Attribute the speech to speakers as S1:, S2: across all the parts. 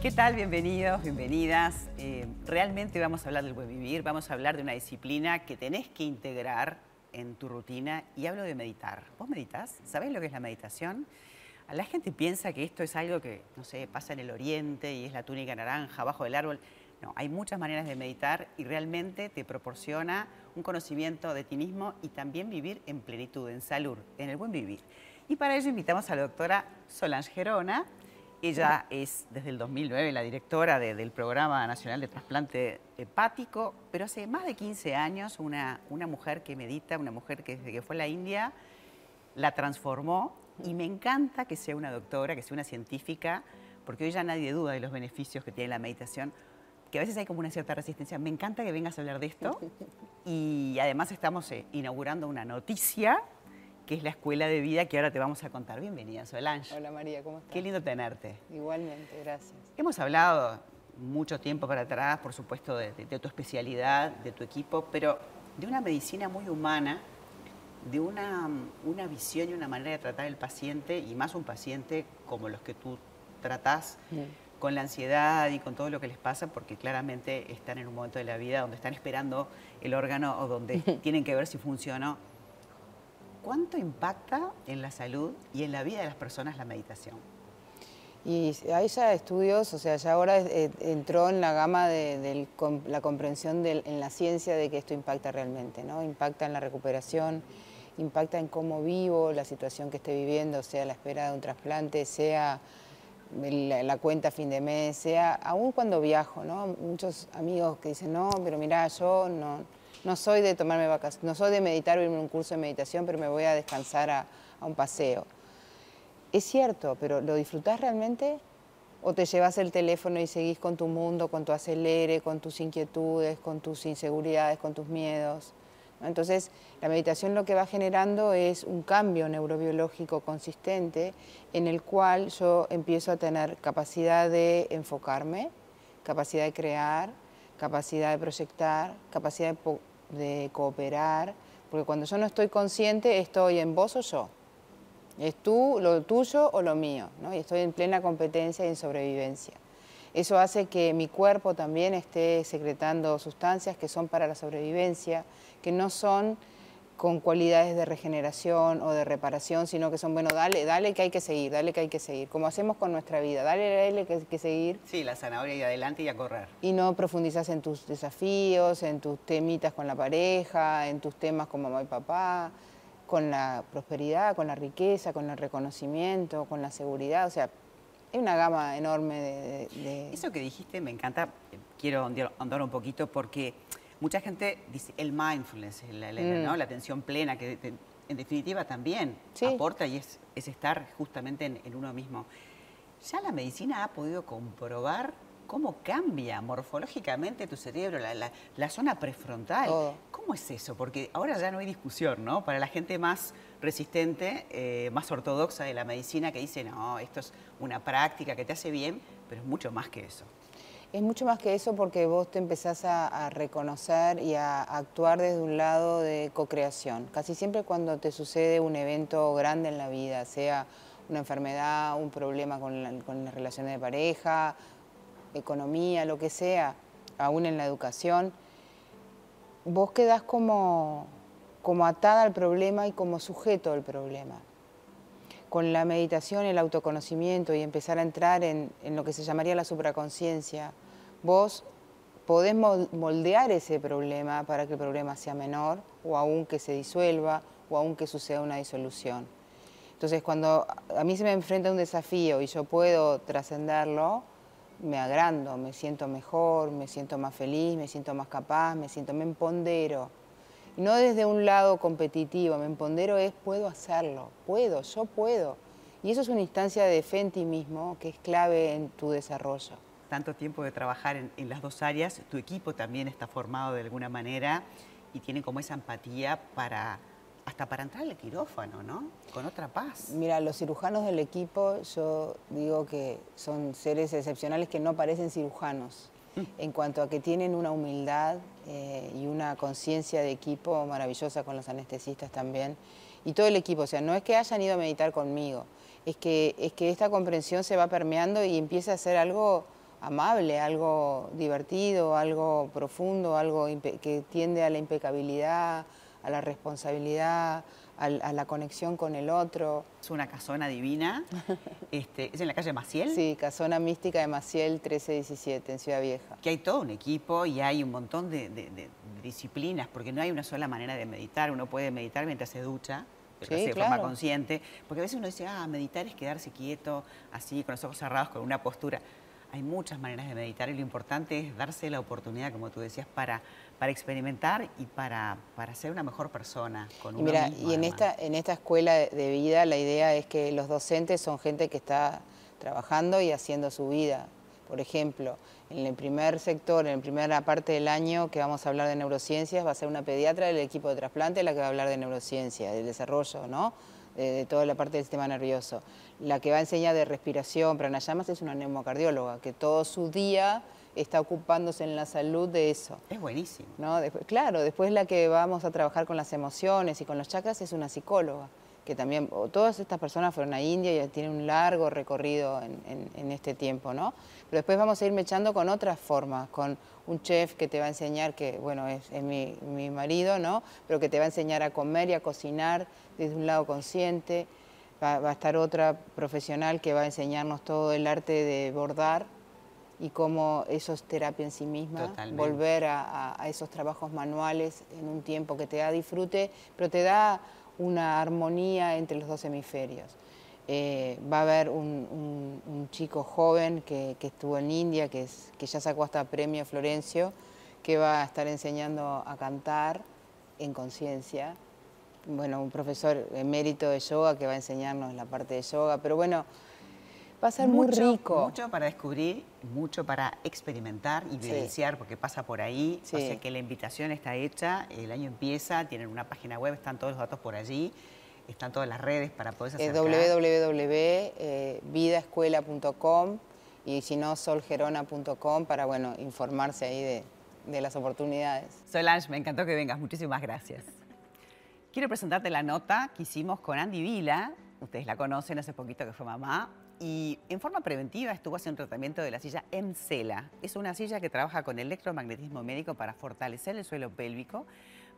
S1: ¿Qué tal? Bienvenidos, bienvenidas. Eh, realmente vamos a hablar del buen vivir, vamos a hablar de una disciplina que tenés que integrar en tu rutina y hablo de meditar. ¿Vos meditas? ¿Sabés lo que es la meditación? La gente piensa que esto es algo que, no sé, pasa en el oriente y es la túnica naranja abajo del árbol. No, hay muchas maneras de meditar y realmente te proporciona un conocimiento de ti mismo y también vivir en plenitud, en salud, en el buen vivir. Y para ello invitamos a la doctora Solange Gerona, ella es desde el 2009 la directora del Programa Nacional de Trasplante Hepático, pero hace más de 15 años una, una mujer que medita, una mujer que desde que fue a la India la transformó y me encanta que sea una doctora, que sea una científica, porque hoy ya nadie duda de los beneficios que tiene la meditación, que a veces hay como una cierta resistencia. Me encanta que vengas a hablar de esto y además estamos eh, inaugurando una noticia que es la escuela de vida que ahora te vamos a contar. Bienvenida, Solange.
S2: Hola María, ¿cómo estás?
S1: Qué lindo tenerte.
S2: Igualmente, gracias.
S1: Hemos hablado mucho tiempo para atrás, por supuesto, de, tu especialidad, de tu equipo, pero de una medicina muy humana, de una, una visión y una manera de tratar al paciente, y más un paciente como los que tú tratás, mm. con la ansiedad y con todo lo que les pasa, porque claramente están en un momento de la vida donde están esperando el órgano o donde tienen que ver si funcionó ¿Cuánto impacta en la salud y en la vida de las personas la meditación?
S2: Y hay ya estudios, o sea, ya ahora eh, entró en la gama de, la comprensión en la ciencia de que esto impacta realmente, ¿no? Impacta en la recuperación, impacta en cómo vivo, la situación que esté viviendo, sea la espera de un trasplante, sea la, cuenta a fin de mes, sea aún cuando viajo, ¿no? Muchos amigos que dicen, no, pero mira, yo no no soy de tomarme vacaciones, no soy de meditar o irme a un curso de meditación, pero me voy a descansar a, un paseo. Es cierto, pero ¿lo disfrutás realmente? ¿O te llevas el teléfono y seguís con tu mundo, con tu acelere, con tus inquietudes, con tus inseguridades, con tus miedos? Entonces, la meditación lo que va generando es un cambio neurobiológico consistente en el cual yo empiezo a tener capacidad de enfocarme, capacidad de crear, capacidad de proyectar, capacidad de de cooperar, porque cuando yo no estoy consciente estoy en vos o yo. Es tú, lo tuyo o lo mío, ¿no? y estoy en plena competencia y en sobrevivencia. Eso hace que mi cuerpo también esté secretando sustancias que son para la sobrevivencia, que no son con cualidades de regeneración o de reparación, sino que son, bueno, dale, dale que hay que seguir, dale que hay que seguir, como hacemos con nuestra vida, dale, dale que hay que seguir.
S1: Sí, la zanahoria y adelante y a correr.
S2: Y no profundizas en tus desafíos, en tus temitas con la pareja, en tus temas con mamá y papá, con la prosperidad, con la riqueza, con el reconocimiento, con la seguridad, o sea, hay una gama enorme de...
S1: Eso que dijiste me encanta, quiero andar un poquito porque Mucha gente dice el mindfulness, la, mm. atención plena, que en definitiva también aporta y es, estar justamente en, uno mismo. Ya la medicina ha podido comprobar cómo cambia morfológicamente tu cerebro, la, zona prefrontal. ¿Cómo es eso? Porque ahora ya no hay discusión, ¿no? Para la gente más resistente, eh, más ortodoxa de la medicina que dice, no, esto es una práctica que te hace bien, pero es mucho más que eso.
S2: Es mucho más que eso porque vos te empezás a, reconocer y a, actuar desde un lado de co-creación. Casi siempre cuando te sucede un evento grande en la vida, sea una enfermedad, un problema con, las relaciones de pareja, economía, lo que sea, aún en la educación, vos quedás como, como atada al problema y como sujeto del problema con la meditación, el autoconocimiento y empezar a entrar en, lo que se llamaría la supraconciencia, vos podés moldear ese problema para que el problema sea menor o aún que se disuelva o aún que suceda una disolución. Entonces, cuando a mí se me enfrenta un desafío y yo puedo trascenderlo, me agrando, me siento mejor, me siento más feliz, me siento más capaz, me siento, me empodero no desde un lado competitivo, me empodero es puedo hacerlo, puedo, yo puedo. Y eso es una instancia de fe en ti mismo que es clave en tu desarrollo.
S1: Tanto tiempo de trabajar en, las dos áreas, tu equipo también está formado de alguna manera y tiene como esa empatía para hasta para entrar al quirófano, ¿no? Con otra paz.
S2: Mira, los cirujanos del equipo, yo digo que son seres excepcionales que no parecen cirujanos en cuanto a que tienen una humildad eh, y una conciencia de equipo maravillosa con los anestesistas también. Y todo el equipo, o sea, no es que hayan ido a meditar conmigo, es que, es que esta comprensión se va permeando y empieza a ser algo amable, algo divertido, algo profundo, algo que tiende a la impecabilidad, a la responsabilidad, a, la conexión con el otro.
S1: Es una casona divina. Este, ¿Es en la calle Maciel?
S2: Sí, casona mística de Maciel 1317, en Ciudad Vieja.
S1: Que hay todo un equipo y hay un montón de, disciplinas, porque no hay una sola manera de meditar. Uno puede meditar mientras se ducha, pero de forma consciente. Porque a veces uno dice, ah, meditar es quedarse quieto, así, con los ojos cerrados, con una postura. Hay muchas maneras de meditar y lo importante es darse la oportunidad, como tú decías, para, para experimentar y para, para ser una mejor persona con
S2: y mira, Y en esta, en esta escuela de vida la idea es que los docentes son gente que está trabajando y haciendo su vida. Por ejemplo, en el primer sector, en la primera parte del año que vamos a hablar de neurociencias, va a ser una pediatra del equipo de trasplante la que va a hablar de neurociencia, del desarrollo, ¿no? De, toda la parte del sistema nervioso. La que va a enseñar de respiración, pranayamas, es una neumocardióloga, que todo su día está ocupándose en la salud de eso.
S1: Es buenísimo.
S2: ¿no? claro, después la que vamos a trabajar con las emociones y con los chakras es una psicóloga, que también, todas estas personas fueron a India y tienen un largo recorrido en, este tiempo, ¿no? Pero después vamos a ir mechando con otras formas, con un chef que te va a enseñar, que bueno, es, mi, mi, marido, ¿no? Pero que te va a enseñar a comer y a cocinar desde un lado consciente. Va, a estar otra profesional que va a enseñarnos todo el arte de bordar y cómo eso es terapia en sí misma. Volver a, esos trabajos manuales en un tiempo que te da disfrute, pero te da una armonía entre los dos hemisferios. Eh, va a haber un, chico joven que, estuvo en India, que, es, que ya sacó hasta premio Florencio, que va a estar enseñando a cantar en conciencia bueno, un profesor emérito de yoga que va a enseñarnos la parte de yoga, pero bueno, va a ser muy rico.
S1: Mucho para descubrir, mucho para experimentar y vivenciar, porque pasa por ahí. O sea que la invitación está hecha, el año empieza, tienen una página web, están todos los datos por allí, están todas las redes para poder
S2: acercar. www.vidaescuela.com y si no, solgerona.com para, bueno, informarse ahí de, de las oportunidades.
S1: Solange, me encantó que vengas. Muchísimas gracias. Quiero presentarte la nota que hicimos con Andy Vila. Ustedes la conocen, hace poquito que fue mamá. Y en forma preventiva estuvo haciendo un tratamiento de la silla EMCELA. Es una silla que trabaja con electromagnetismo médico para fortalecer el suelo pélvico,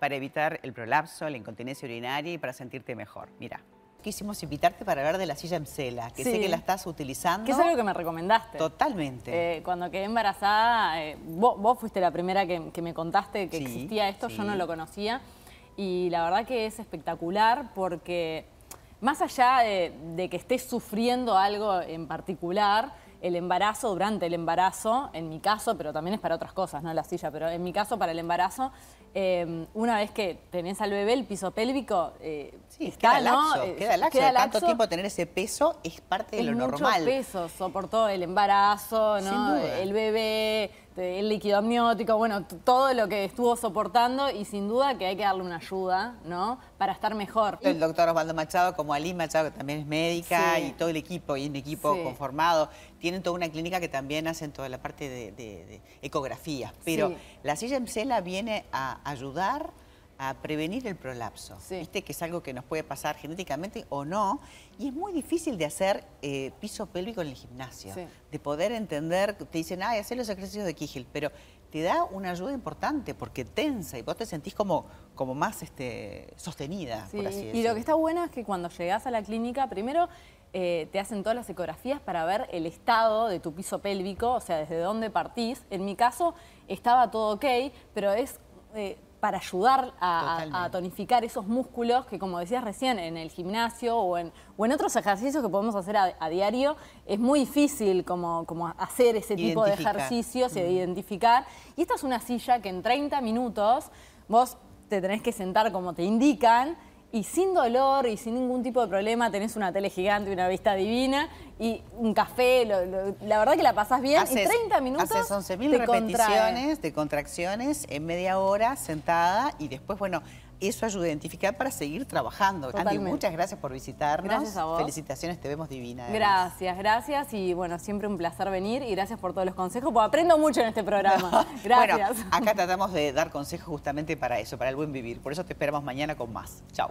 S1: para evitar el prolapso, la incontinencia urinaria y para sentirte mejor. Mira, quisimos invitarte para hablar de la silla EMCELA, que sé que la estás utilizando.
S3: Que es algo que me recomendaste.
S1: Totalmente.
S3: Eh, cuando quedé embarazada, eh, vos, fuiste la primera que, me contaste que existía esto, yo no lo conocía y la verdad que es espectacular porque más allá de, que estés sufriendo algo en particular, el embarazo, durante el embarazo, en mi caso, pero también es para otras cosas, no la silla, pero en mi caso para el embarazo, eh, una vez que tenés al bebé, el piso pélvico
S1: eh, sí, está, queda laxo, eh, queda laxo. Queda Tanto tiempo tener ese peso es parte de lo normal.
S3: Mucho peso, soportó el embarazo, ¿no? el bebé, este, el líquido amniótico, bueno, todo lo que estuvo soportando y sin duda que hay que darle una ayuda, ¿no? Para estar mejor.
S1: El doctor Osvaldo Machado, como Ali Machado, que también es médica, y todo el equipo, y un equipo conformado, tienen toda una clínica que también hacen toda la parte de, de ecografías. Pero la silla MCELA viene a ayudar a prevenir el prolapso. Viste que es algo que nos puede pasar genéticamente o no, y es muy difícil de hacer eh, piso pélvico en el gimnasio, de poder entender, te dicen, ay, hacer los ejercicios de Kegel, pero te da una ayuda importante porque tensa y vos te sentís como, como más este, sostenida, por así decirlo.
S3: Y lo que está bueno es que cuando llegás a la clínica, primero eh, te hacen todas las ecografías para ver el estado de tu piso pélvico, o sea, desde dónde partís. En mi caso estaba todo ok, pero es eh, para ayudar a, tonificar esos músculos que, como decías recién, en el gimnasio o en, o en otros ejercicios que podemos hacer a, diario, es muy difícil como, como hacer ese tipo de ejercicios y de identificar. Y esta es una silla que en 30 minutos vos te tenés que sentar como te indican y sin dolor y sin ningún tipo de problema tenés una tele gigante, una vista divina y un café, la verdad que la pasás bien y 30 minutos
S1: Haces 11.000 repeticiones de contracciones en media hora sentada y después, bueno, eso ayuda a identificar para seguir trabajando. Andy, muchas gracias por visitarnos.
S3: Gracias a vos.
S1: Felicitaciones, te vemos divina.
S3: Gracias, gracias y bueno, siempre un placer venir y gracias por todos los consejos, porque aprendo mucho en este programa. Gracias.
S1: Bueno, acá tratamos de dar consejos justamente para eso, para el buen vivir. Por eso te esperamos mañana con más. Chao.